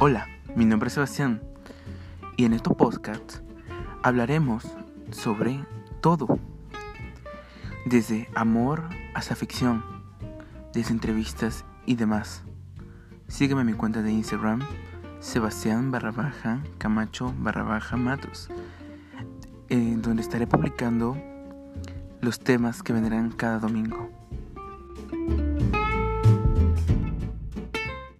Hola, mi nombre es Sebastián y en estos podcasts hablaremos sobre todo, desde amor hasta ficción, desde entrevistas y demás. Sígueme en mi cuenta de Instagram, Sebastián barra baja Camacho barra baja Matos, en donde estaré publicando los temas que vendrán cada domingo.